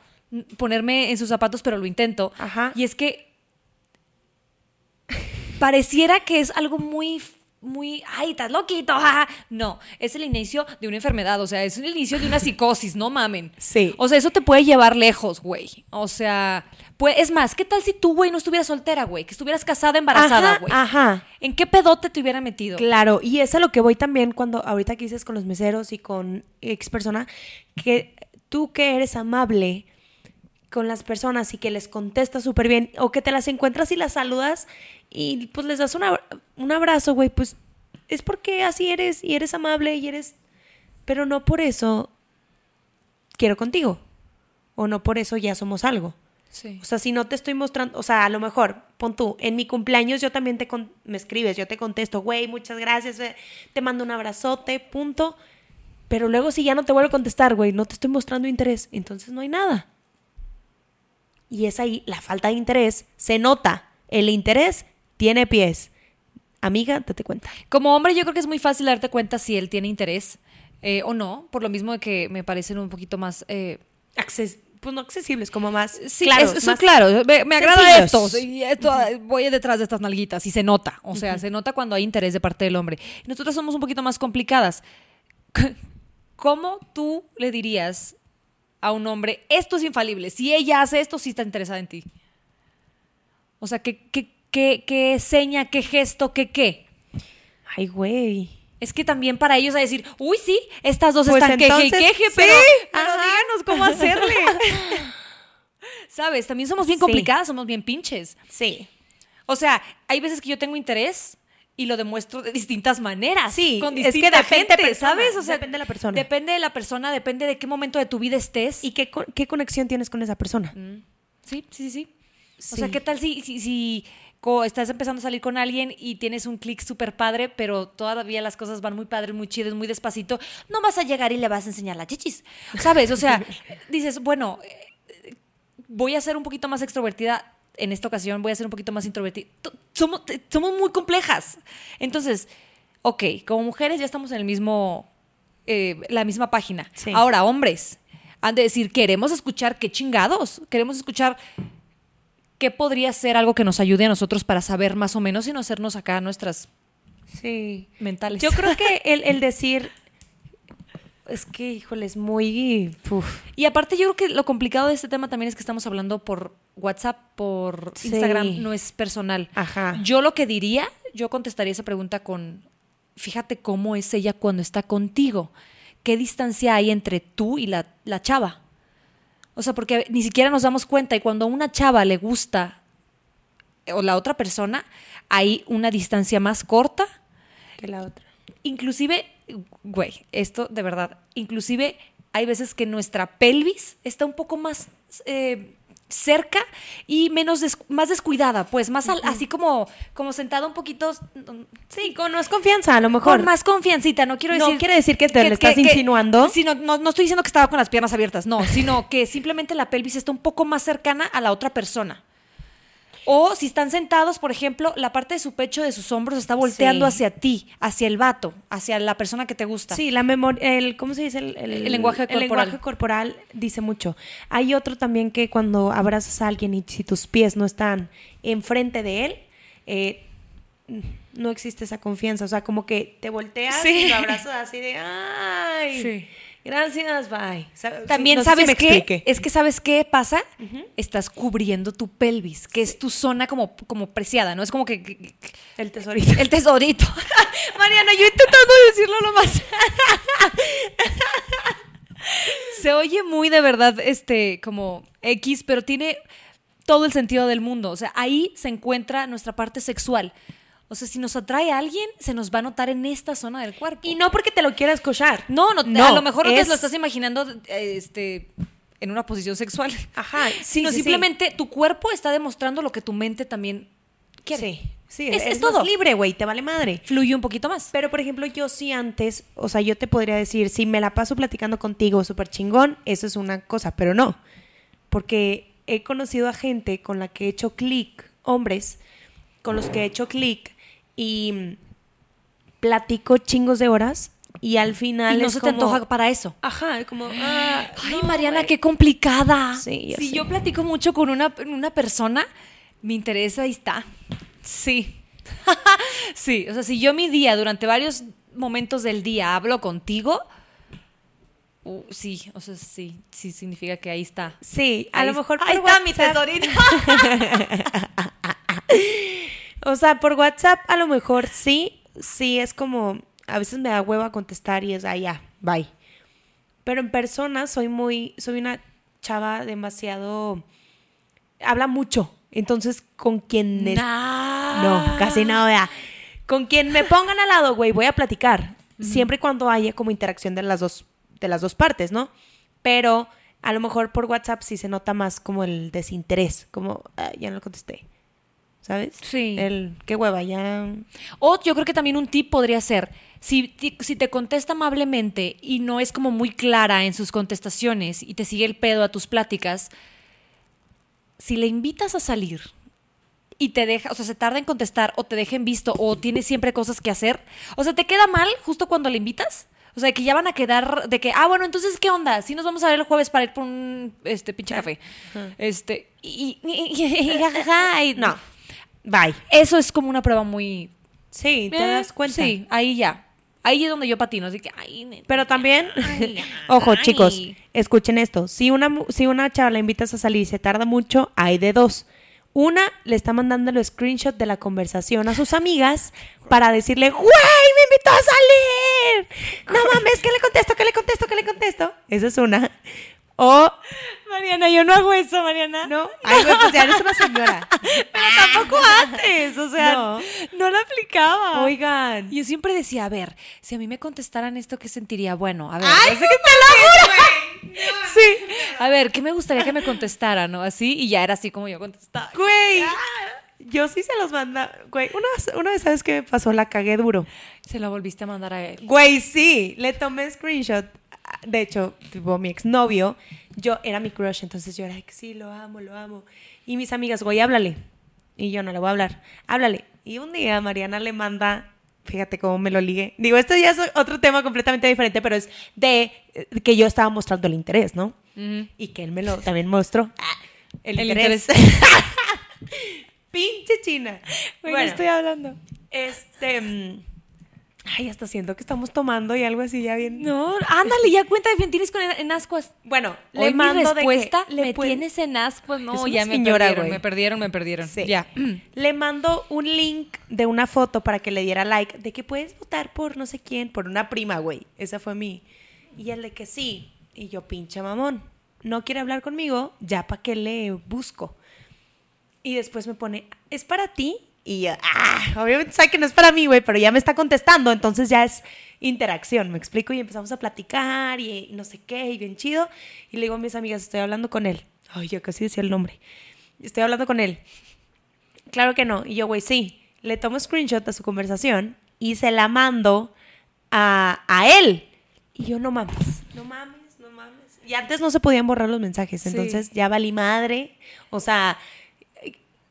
ponerme en sus zapatos, pero lo intento. Ajá. Y es que pareciera que es algo muy muy, ay, estás loquito, (laughs) jaja. No, es el inicio de una enfermedad, o sea, es el inicio de una psicosis, no mamen. Sí. O sea, eso te puede llevar lejos, güey. O sea, pues, es más, ¿qué tal si tú, güey, no estuvieras soltera, güey? Que estuvieras casada, embarazada, Ajá, güey. ajá. ¿En qué pedote te hubiera metido? Claro, y es a lo que voy también cuando ahorita que dices con los meseros y con ex persona, que tú que eres amable con las personas y que les contestas súper bien, o que te las encuentras y las saludas y pues les das un abra- un abrazo, güey, pues es porque así eres y eres amable y eres... Pero no por eso quiero contigo, o no por eso ya somos algo. Sí. O sea, si no te estoy mostrando, o sea, a lo mejor, pon tú, en mi cumpleaños yo también te con- me escribes, yo te contesto, güey, muchas gracias, eh, te mando un abrazote, punto. Pero luego si ya no te vuelvo a contestar, güey, no te estoy mostrando interés, entonces no hay nada. Y es ahí la falta de interés, se nota, el interés tiene pies. Amiga, date cuenta. Como hombre, yo creo que es muy fácil darte cuenta si él tiene interés eh, o no, por lo mismo de que me parecen un poquito más. eh, Acces- pues no accesibles, como más Sí, claros, más claro. Me, me agrada esto. Y esto voy detrás de estas nalguitas y se nota. O sea, se nota cuando hay interés de parte del hombre. Nosotras somos un poquito más complicadas. (laughs) ¿Cómo tú le dirías a un hombre, esto es infalible? Si ella hace esto, sí está interesada en ti. O sea, ¿qué, qué, qué, qué seña, qué gesto, qué qué? Ay, güey. Es que también para ellos a decir, uy, sí, estas dos Pues están queje y queje, sí, pero, pero díganos cómo hacerle. (laughs) ¿Sabes? También somos bien Sí. complicadas, somos bien pinches. Sí. O sea, hay veces que yo tengo interés y lo demuestro de distintas maneras. Sí, con es que depende gente, persona, ¿sabes? O sea, depende de la persona. Depende de la persona, depende de qué momento de tu vida estés. ¿Y qué, qué conexión tienes con esa persona? Sí, sí, sí, sí. Sí. O sea, ¿qué tal si, si, estás empezando a salir con alguien y tienes un clic súper padre, pero todavía las cosas van muy padres, muy chidas, muy despacito? No vas a llegar y le vas a enseñar las chichis, ¿sabes? O sea, (laughs) dices, bueno, eh, voy a ser un poquito más extrovertida en esta ocasión, voy a ser un poquito más introvertida. Somos, muy complejas. Entonces, ok, como mujeres ya estamos en el mismo, eh, la misma página. Sí. Ahora, hombres, han de decir, queremos escuchar qué chingados, queremos escuchar qué podría ser algo que nos ayude a nosotros para saber más o menos y no hacernos acá nuestras Sí. mentales. Yo creo que el, el (laughs) decir. Es que, híjole, es muy. uf. Y aparte yo creo que lo complicado de este tema también es que estamos hablando por WhatsApp, por Sí. Instagram, no es personal. Ajá. Yo lo que diría, yo contestaría esa pregunta con, fíjate cómo es ella cuando está contigo. ¿Qué distancia hay entre tú y la, la chava? O sea, porque ni siquiera nos damos cuenta y cuando a una chava le gusta eh, o la otra persona, hay una distancia más corta Que la otra. inclusive, güey, esto de verdad, inclusive hay veces que nuestra pelvis está un poco más eh, cerca y menos des- más descuidada, pues más al- así como, como sentada un poquito mm, Sí, con más confianza, a lo mejor. con más confiancita, no quiero No decir... quiere decir que te lo estás insinuando. sí, no, no, no estoy diciendo que estaba con las piernas abiertas, no, (laughs) sino que simplemente la pelvis está un poco más cercana a la otra persona. O si están sentados, por ejemplo, la parte de su pecho, de sus hombros, está volteando Sí. hacia ti, hacia el vato, hacia la persona que te gusta. Sí, la memoria, el, ¿cómo se dice? El, El lenguaje el corporal. lenguaje corporal dice mucho. Hay otro también que cuando abrazas a alguien y si tus pies no están enfrente de él, eh, no existe esa confianza. O sea, como que te volteas Sí. y lo abrazas así de, ay, Sí. Gracias, bye. También no si sabes me qué, es que sabes qué pasa, estás cubriendo tu pelvis, que es tu zona como, como preciada, ¿no? Es como que, que- que- El tesorito. el tesorito. (laughs) Mariana, yo intentando decirlo lo más. (laughs) Se oye muy de verdad, este, como X, pero tiene todo el sentido del mundo. O sea, ahí se encuentra nuestra parte sexual. O sea, si nos atrae a alguien, se nos va a notar en esta zona del cuerpo. Y no porque te lo quieras cochar. No, no, No, a lo mejor no te lo estás imaginando este, en una posición sexual. Ajá, (laughs) sí, Sino sí, sí. simplemente tu cuerpo está demostrando lo que tu mente también quiere. Sí, sí, Es- es, es todo. más libre, güey, te vale madre. Fluye un poquito más. Pero, por ejemplo, yo sí antes, o sea, yo te podría decir, si me la paso platicando contigo súper chingón, eso es una cosa, pero no. Porque he conocido a gente con la que he hecho clic, hombres, con los que he hecho clic y platico chingos de horas y al final Y no es se como, te antoja para eso. Ajá, como, ah, Ay, no, Mariana, qué complicada. Sí, ya si yo platico mucho con una, una persona, me interesa, ahí está. Sí. (laughs) sí, o sea, si yo mi día, durante varios momentos del día, hablo contigo, uh, sí, o sea, sí, sí significa que ahí está. Sí, a Ahí lo mejor Ahí está mi tesorito. (laughs) (laughs) O sea, por WhatsApp a lo mejor sí, sí es como, a veces me da hueva contestar y es, ah, ya, bye. Pero en persona soy muy, soy una chava demasiado, habla mucho. Entonces, con quien es- No, casi no, vea. Con quien me pongan al lado, güey, voy a platicar. Siempre y cuando haya como interacción de las dos, de las dos partes, ¿no? Pero a lo mejor por WhatsApp sí se nota más como el desinterés, como, "Ah, ya no le contesté. ¿Sabes? Sí. El, qué hueva, ya. O yo creo que también un tip podría ser, si, si te contesta amablemente y no es como muy clara en sus contestaciones y te sigue el pedo a tus pláticas, si le invitas a salir y te deja, o sea, se tarda en contestar o te deja en visto o tiene siempre cosas que hacer, o sea, te queda mal justo cuando le invitas. O sea, que ya van a quedar de que, ah, bueno, entonces, ¿qué onda? Si nos vamos a ver el jueves para ir por un este pinche café. Este, y, y- y- y- jajaja, y- No. Bye. Eso es como una prueba muy Sí, te eh, das cuenta. Sí, ahí ya. Ahí es donde yo patino, así que, ay. Pero también, Ay, (laughs) ojo ay. chicos, escuchen esto. Si una, si una chava la invitas a salir y se tarda mucho, hay de dos. Una le está mandando el screenshot de la conversación a sus amigas para decirle, güey, me invitó a salir. No (laughs) mames, ¿qué le contesto? ¿Qué le contesto? ¿Qué le contesto? Esa es una. O, Mariana, yo no hago eso, Mariana. no, (laughs) ay, güey, pues ya eres una señora. Pero tampoco antes, o sea, No. no, lo aplicaba. Oigan. Yo siempre decía, a ver, si a mí me contestaran esto, ¿qué sentiría? Bueno, a ver. ¡Ay, no sé qué te lo juro. Sí. A ver, ¿qué me gustaría que me contestara, no? Así, y ya era así como yo contestaba. Güey. Yo sí se los manda. Güey, una, una vez, ¿sabes qué me pasó? La cagué duro. Se la volviste a mandar a él. Güey, sí, le tomé screenshot. De hecho, tipo, mi exnovio, yo era mi crush, entonces yo era sí, lo amo, lo amo. Y mis amigas, güey, háblale. Y yo no le voy a hablar, háblale. Y un día Mariana le manda, fíjate cómo me lo ligué. Digo, esto ya es otro tema completamente diferente, pero es de eh, que yo estaba mostrando el interés, ¿no? Y que él me lo también mostró. El, El interés. (laughs) Pinche china. Bueno, estoy hablando. Este. Ay, hasta siento que estamos tomando y algo así ya bien. No, ándale, ya cuenta de tienes con en, ascuas. Bueno, Hoy le mi mando de que respuesta, le me puede- tienes en ascuas. No, ya me señora, perdieron, güey. me perdieron, me perdieron. Sí. Ya. (clears throat) Le mando un link de una foto para que le diera like de que puedes votar por no sé quién, por una prima, güey. Esa fue mi. Y él de que sí. Y yo, pinche mamón. No quiere hablar conmigo, ya para qué le busco. Y después me pone, ¿es para ti? Y yo, ah, obviamente sabe que no es para mí, güey, pero ya me está contestando, entonces ya es interacción, me explico, y empezamos a platicar y, y no sé qué, y bien chido. Y le digo a mis amigas, estoy hablando con él. Ay, yo casi decía el nombre. Estoy hablando con él. Claro que no. Y yo, güey, sí. Le tomo screenshot a su conversación y se la mando a, a él. Y yo, no mames, no mames, no mames. Y antes no se podían borrar los mensajes, Sí. entonces ya valí madre. O sea,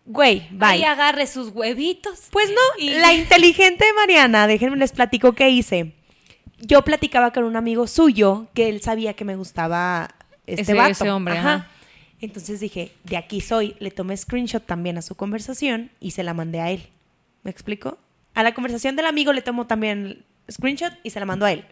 güey, bye. Ahí agarre sus huevitos. Pues no, Y- la inteligente Mariana, déjenme les platico qué hice. Yo platicaba con un amigo suyo que él sabía que me gustaba este Ese- vato. ese hombre, ajá. Entonces dije, de aquí soy. Le tomé screenshot también a su conversación y se la mandé a él. ¿Me explico? A la conversación del amigo le tomo también screenshot y se la mando a él.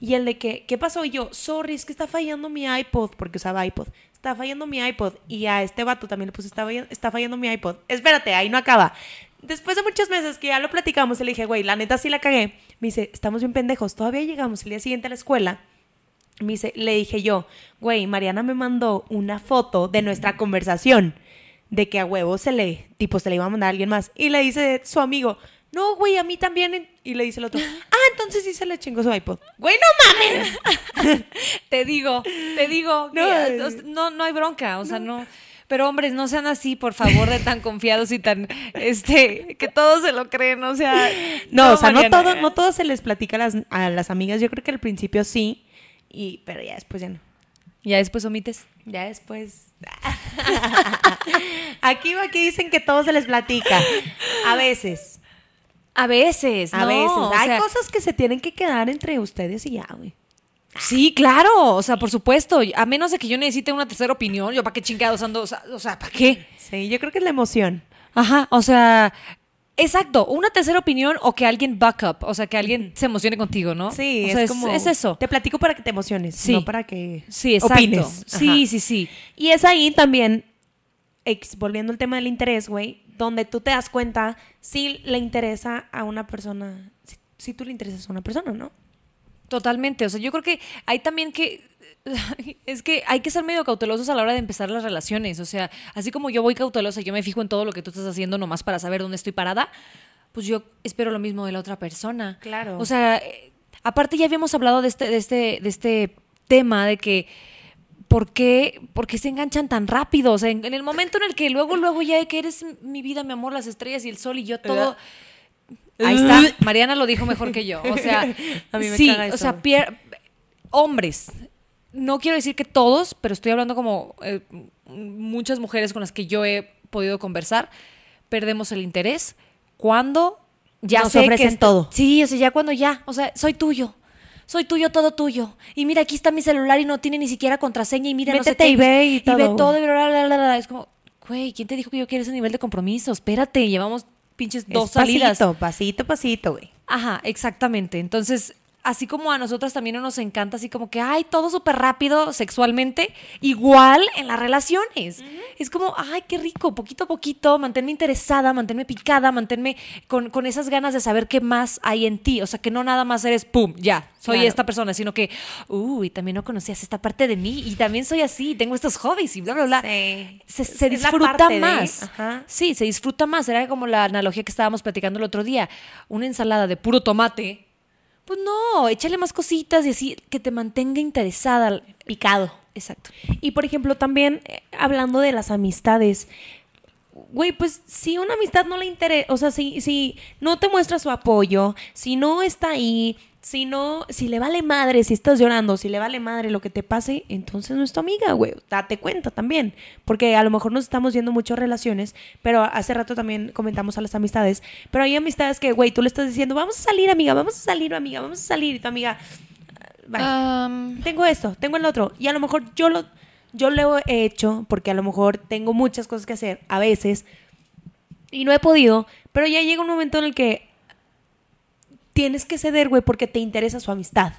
Y el de que, ¿qué pasó? Y yo, sorry, es que está fallando mi iPod, porque usaba iPod. Está fallando mi iPod. Y a este vato también le puse, está, está fallando mi iPod. Espérate, ahí no acaba. Después de muchos meses que ya lo platicamos, le dije, güey, la neta sí la cagué. Me dice, estamos bien pendejos, todavía llegamos el día siguiente a la escuela. Me dice, le dije yo, güey, Mariana me mandó una foto de nuestra conversación de que a huevo se le, tipo, se le iba a mandar a alguien más. Y le dice su amigo, no, güey, a mí también. Y le dice el otro, (laughs) ah, entonces sí se le chingó su iPod. Güey, no mames. (laughs) Te digo, te digo, (laughs) No, que, sea, no, no hay bronca, o sea, no. Pero hombres, no sean así, por favor, de tan confiados y tan, este, que todos se lo creen, o sea. No, o sea, no todo, no todo se les platica a las, a las amigas. Yo creo que al principio sí, y, pero ya después ya no. Ya después omites. Ya después. aquí, aquí dicen que todo se les platica. A veces. A veces, A no, veces. o Hay sea, cosas que se tienen que quedar entre ustedes y ya, güey. Sí, claro, o sea, por supuesto. A menos de que yo necesite una tercera opinión, yo para qué chingados ando, o sea, o sea, ¿para qué? Sí, yo creo que es la emoción. Ajá, o sea, exacto, una tercera opinión o que alguien back up, o sea, que alguien se emocione contigo, ¿no? Sí, o sea, es como. es eso. Te platico para que te emociones, Sí. no para que Sí, exacto. opines. Sí, Ajá. sí, sí. Y es ahí también, volviendo al tema del interés, güey, donde tú te das cuenta si le interesa a una persona, si, si tú le interesas a una persona, ¿no? Totalmente, o sea, yo creo que hay también que (laughs) es que hay que ser medio cautelosos a la hora de empezar las relaciones, o sea, así como yo voy cautelosa, yo me fijo en todo lo que tú estás haciendo nomás para saber dónde estoy parada, pues yo espero lo mismo de la otra persona. Claro. O sea, eh, aparte ya habíamos hablado de este de este de este tema de que ¿Por qué, por qué se enganchan tan rápido? O sea, en, en el momento en el que luego, luego ya que eres mi vida, mi amor, las estrellas y el sol y yo todo... Ahí está, Mariana lo dijo mejor que yo. O sea, (laughs) A mí me sí, o sea, pier- hombres. No quiero decir que todos, pero estoy hablando como eh, muchas mujeres con las que yo he podido conversar. Perdemos el interés cuando ya Nos sé que ofrecen est- todo. Sí, o sea, ya cuando ya, o sea, soy tuyo. Soy tuyo, todo tuyo. Y mira, aquí está mi celular y no tiene ni siquiera contraseña. Y mira, no sé Métete qué. y ve y Y todo, ve todo y bla, bla, bla, bla, bla. Es como, güey, ¿quién te dijo que yo quiero ese nivel de compromiso? Espérate, llevamos pinches dos Es salidas. Pasito, pasito, pasito, güey. Ajá, exactamente. Entonces, así como a nosotras también nos encanta, así como que, ay, todo súper rápido sexualmente, igual en las relaciones. Es como, ay, qué rico, poquito a poquito, manténme interesada, manténme picada, manténme con, con esas ganas de saber qué más hay en ti. O sea, que no nada más eres, pum, ya, soy Claro. esta persona, sino que, uy, también no conocías esta parte de mí y también soy así, tengo estos hobbies y bla, bla, bla. Sí. Se, disfruta de- más. ajá. Sí, se disfruta más. Era como la analogía que estábamos platicando el otro día. Una ensalada de puro tomate. Pues no, échale más cositas y así que te mantenga interesada. Picado. Exacto. Y por ejemplo, también eh, hablando de las amistades, güey, pues si una amistad no le interesa, o sea, si, si no te muestra su apoyo, si no está ahí, si no, si le vale madre, si estás llorando, si le vale madre lo que te pase, entonces no es tu amiga, güey. Date cuenta también. Porque a lo mejor nos estamos viendo mucho relaciones, pero hace rato también comentamos a las amistades. Pero hay amistades que, güey, tú le estás diciendo, vamos a salir, amiga, vamos a salir, amiga, vamos a salir. Y tu amiga, bye Am, tengo esto, tengo el otro. Y a lo mejor yo lo, yo lo he hecho porque a lo mejor tengo muchas cosas que hacer a veces y no he podido, pero ya llega un momento en el que tienes que ceder, güey, porque te interesa su amistad.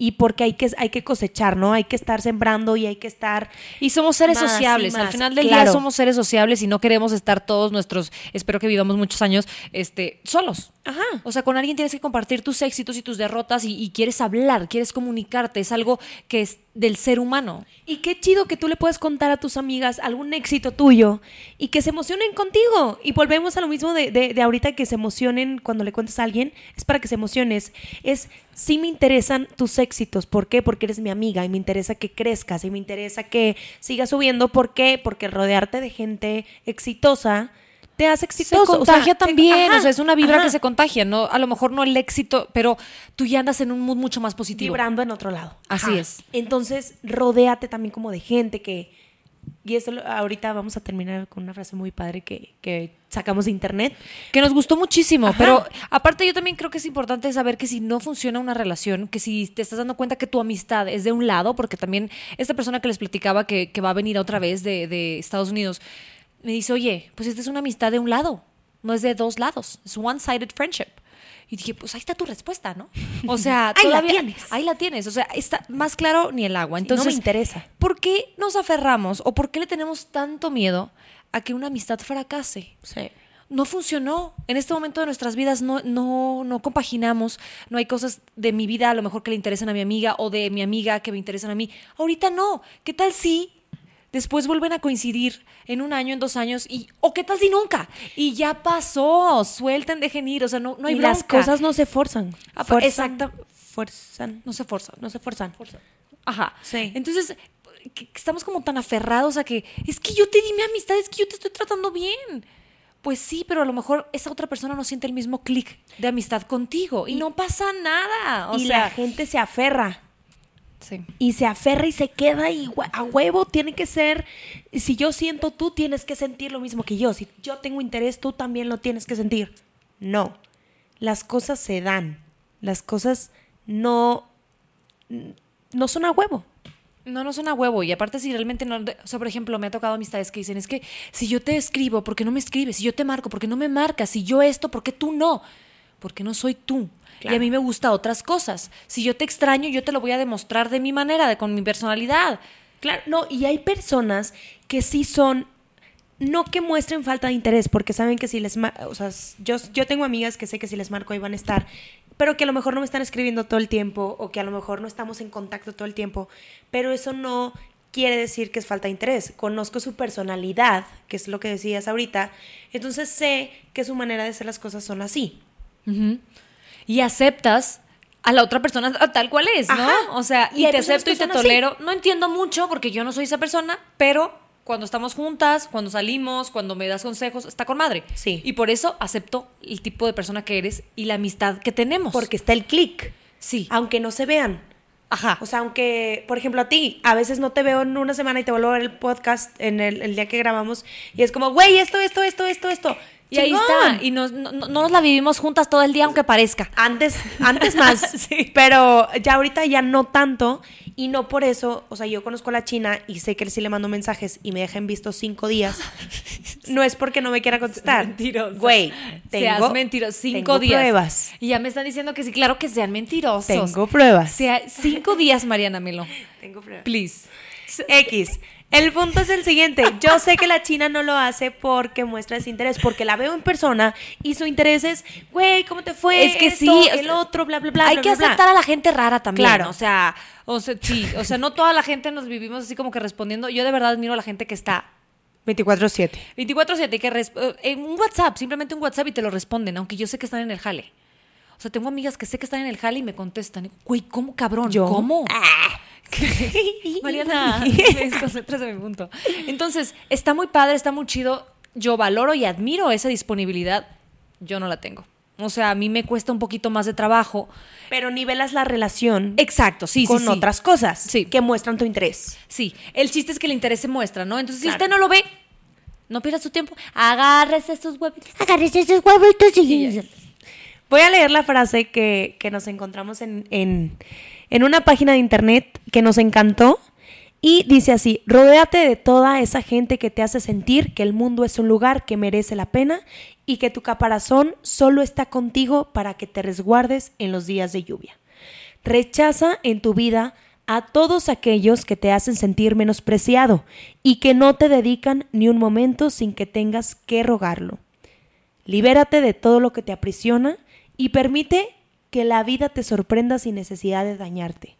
Y porque hay que, hay que cosechar, ¿no? Hay que estar sembrando y hay que estar... y somos seres Más sociables. Al final del claro. día somos seres sociables y no queremos estar todos nuestros, espero que vivamos muchos años, este, solos. Ajá. O sea, con alguien tienes que compartir tus éxitos y tus derrotas y, y quieres hablar, quieres comunicarte. Es algo que es del ser humano. Y qué chido que tú le puedes contar a tus amigas algún éxito tuyo y que se emocionen contigo. Y volvemos a lo mismo de, de- de ahorita que se emocionen cuando le cuentas a alguien. Es para que se emociones. Es, sí me interesan tus éxitos. ¿Por qué? Porque eres mi amiga y me interesa que crezcas y me interesa que sigas subiendo. ¿Por qué? Porque rodearte de gente exitosa te hace exitoso. Se O sea, contagia te- también, ajá, o sea, es una vibra ajá. que se contagia, no, a lo mejor no el éxito, pero tú ya andas en un mood mucho más positivo. vibrando en otro lado. Así Ajá. es. Entonces, rodéate también como de gente que... Y eso ahorita vamos a terminar con una frase muy padre que, que sacamos de internet. Que nos gustó muchísimo, Ajá. pero aparte yo también creo que es importante saber que si no funciona una relación, que si te estás dando cuenta que tu amistad es de un lado, porque también esta persona que les platicaba que, que va a venir otra vez de, de Estados Unidos, me dice, oye, pues esta es una amistad de un lado, no es de dos lados, es one-sided friendship. Y dije, pues ahí está tu respuesta, ¿no? O sea, (laughs) Ahí la todavía- tienes. Ahí la tienes. O sea, está más claro ni el agua. Entonces, no me interesa. ¿Por qué nos aferramos o por qué le tenemos tanto miedo a que una amistad fracase? Sí. no funcionó. En este momento de nuestras vidas no, no, no compaginamos. No hay cosas de mi vida a lo mejor que le interesen a mi amiga o de mi amiga que me interesan a mí. Ahorita no. ¿Qué tal si después vuelven a coincidir en un año, en dos años? y ¿O qué tal si nunca? Y ya pasó. Suelten, dejen ir. O sea, no, no hay y las cosas no se forzan. Ah, Fuerzan- exacta- Fuerzan. No se forzan. No se forzan. Ajá. Sí. Entonces, estamos como tan aferrados a que es que yo te di mi amistad, es que yo te estoy tratando bien. Pues sí, pero a lo mejor esa otra persona no siente el mismo clic de amistad contigo y, no pasa nada. O y sea, la gente se aferra. Sí. Y se aferra y se queda y a huevo tiene que ser. Si yo siento, tú tienes que sentir lo mismo que yo. Si yo tengo interés, tú también lo tienes que sentir. No. las cosas se dan. Las cosas no, no son a huevo. No, no son a huevo. Y aparte, si realmente no. O sea, por ejemplo, me ha tocado amistades que dicen: Es que si yo te escribo, ¿por qué no me escribes? Si yo te marco, ¿por qué no me marcas? Si yo esto, ¿por qué tú no? Porque no soy tú. Y a mí me gusta otras cosas. Si yo te extraño, yo te lo voy a demostrar de mi manera, de con mi personalidad. Claro, no, y hay personas que sí son, no que muestren falta de interés, porque saben que si les, o sea, yo, yo tengo amigas que sé que si les marco ahí van a estar, pero que a lo mejor no me están escribiendo todo el tiempo, o que a lo mejor no estamos en contacto todo el tiempo, pero eso no quiere decir que es falta de interés. Conozco su personalidad, que es lo que decías ahorita, entonces sé que su manera de hacer las cosas son así. Y aceptas a la otra persona tal cual es, ¿no? Ajá. O sea, Y te acepto y te así. tolero. No entiendo mucho porque yo no soy esa persona, pero cuando estamos juntas, cuando salimos, cuando me das consejos, está con madre. Sí. Y por eso acepto el tipo de persona que eres y la amistad que tenemos. Porque está el clic, sí. aunque no se vean. Ajá. O sea, aunque, por ejemplo, a ti, a veces no te veo en una semana y te vuelvo a ver el podcast en el, el día que grabamos y es como, güey, esto, esto, esto, esto, esto. Y ahí está. Y nos- no, no- no nos la vivimos juntas todo el día, aunque parezca. Antes, (laughs) antes más, (laughs) Sí. pero ya ahorita ya no tanto y no por eso, o sea, yo conozco a la China y sé que él sí le mando mensajes y me deja en visto cinco días. (laughs) No es porque no me quiera contestar. Mentiroso. Güey, tengo, Seas mentiroso. Cinco tengo días. pruebas. Y ya me están diciendo que sí, claro que sean mentirosos. Tengo pruebas. Sea, cinco días, Mariana Melo. Tengo pruebas. Please. X. El punto es el siguiente. Yo sé que la China no lo hace porque muestra desinterés, porque la veo en persona y su interés es, güey, ¿cómo te fue? Es que Esto, sí, el otro, bla, bla, bla. Hay bla, que bla, bla. aceptar a la gente rara también. Claro. O sea, o sea, sí. O sea, no toda la gente nos vivimos así como que respondiendo. Yo de verdad admiro a la gente que está 24-7. 24-7 y que eh, en un WhatsApp, simplemente un WhatsApp y te lo responden, aunque yo sé que están en el jale. O sea, tengo amigas que sé que están en el jale y me contestan. Y, Güey, ¿cómo cabrón? ¿Yo? ¿Cómo? (laughs) Mariana, (laughs) (laughs) desconcéntrate en mi punto. Entonces, está muy padre, está muy chido. Yo valoro y admiro esa disponibilidad. Yo no la tengo. O sea, a mí me cuesta un poquito más de trabajo. Pero nivelas la relación Exacto, sí, con sí, sí. otras cosas Sí. que muestran tu interés. Sí, el chiste es que el interés se muestra, ¿no? Entonces, si usted no lo ve, no pierda su tiempo. Agárrese sus huevitos. Agárrese esos huevitos y... Voy a leer la frase que, que nos encontramos en, en, en una página de internet que nos encantó. Y dice así, rodéate de toda esa gente que te hace sentir que el mundo es un lugar que merece la pena y que tu caparazón solo está contigo para que te resguardes en los días de lluvia. Rechaza en tu vida a todos aquellos que te hacen sentir menospreciado y que no te dedican ni un momento sin que tengas que rogarlo. Libérate de todo lo que te aprisiona y permite que la vida te sorprenda sin necesidad de dañarte.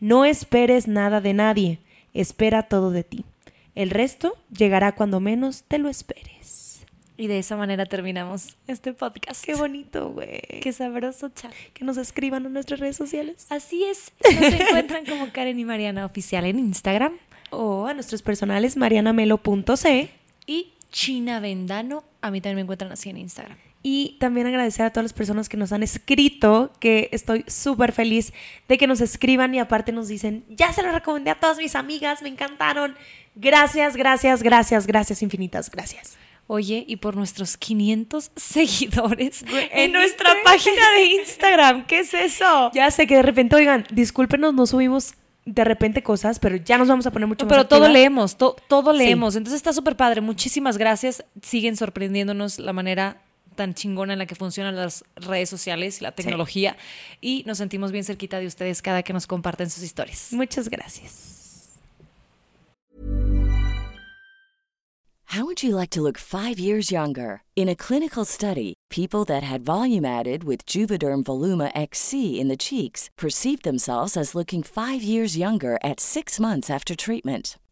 No esperes nada de nadie, espera todo de ti. El resto llegará cuando menos te lo esperes. Y de esa manera terminamos este podcast. Qué bonito, güey. Qué sabroso, chat. Que nos escriban en nuestras redes sociales Así es. Nos (laughs) encuentran como Karen y Mariana Oficial en Instagram o a nuestros personales marianamelo.c. y China Vendano. A mí también me encuentran así en Instagram. Y también agradecer a todas las personas que nos han escrito, que estoy súper feliz de que nos escriban y aparte nos dicen, ya se lo recomendé a todas mis amigas, me encantaron. Gracias, gracias, gracias, gracias infinitas, gracias. Oye, y por nuestros 500 (laughs) seguidores en ¿en nuestra página de Instagram. ¿Qué es eso? Ya sé que de repente, oigan, discúlpenos, no subimos de repente cosas, pero ya nos vamos a poner mucho No, más pero todo leemos, to- todo Sí. leemos. Entonces está súper padre. Muchísimas gracias. Siguen sorprendiéndonos la manera tan chingona en la que funcionan las redes sociales y la tecnología. Y nos sentimos bien cerquita de ustedes cada que nos comparten sus historias. Muchas gracias. How would you like to look five years younger? In a clinical study, people that had volume added with Juvederm Voluma XC in the cheeks perceived themselves as looking five years younger at six months after treatment.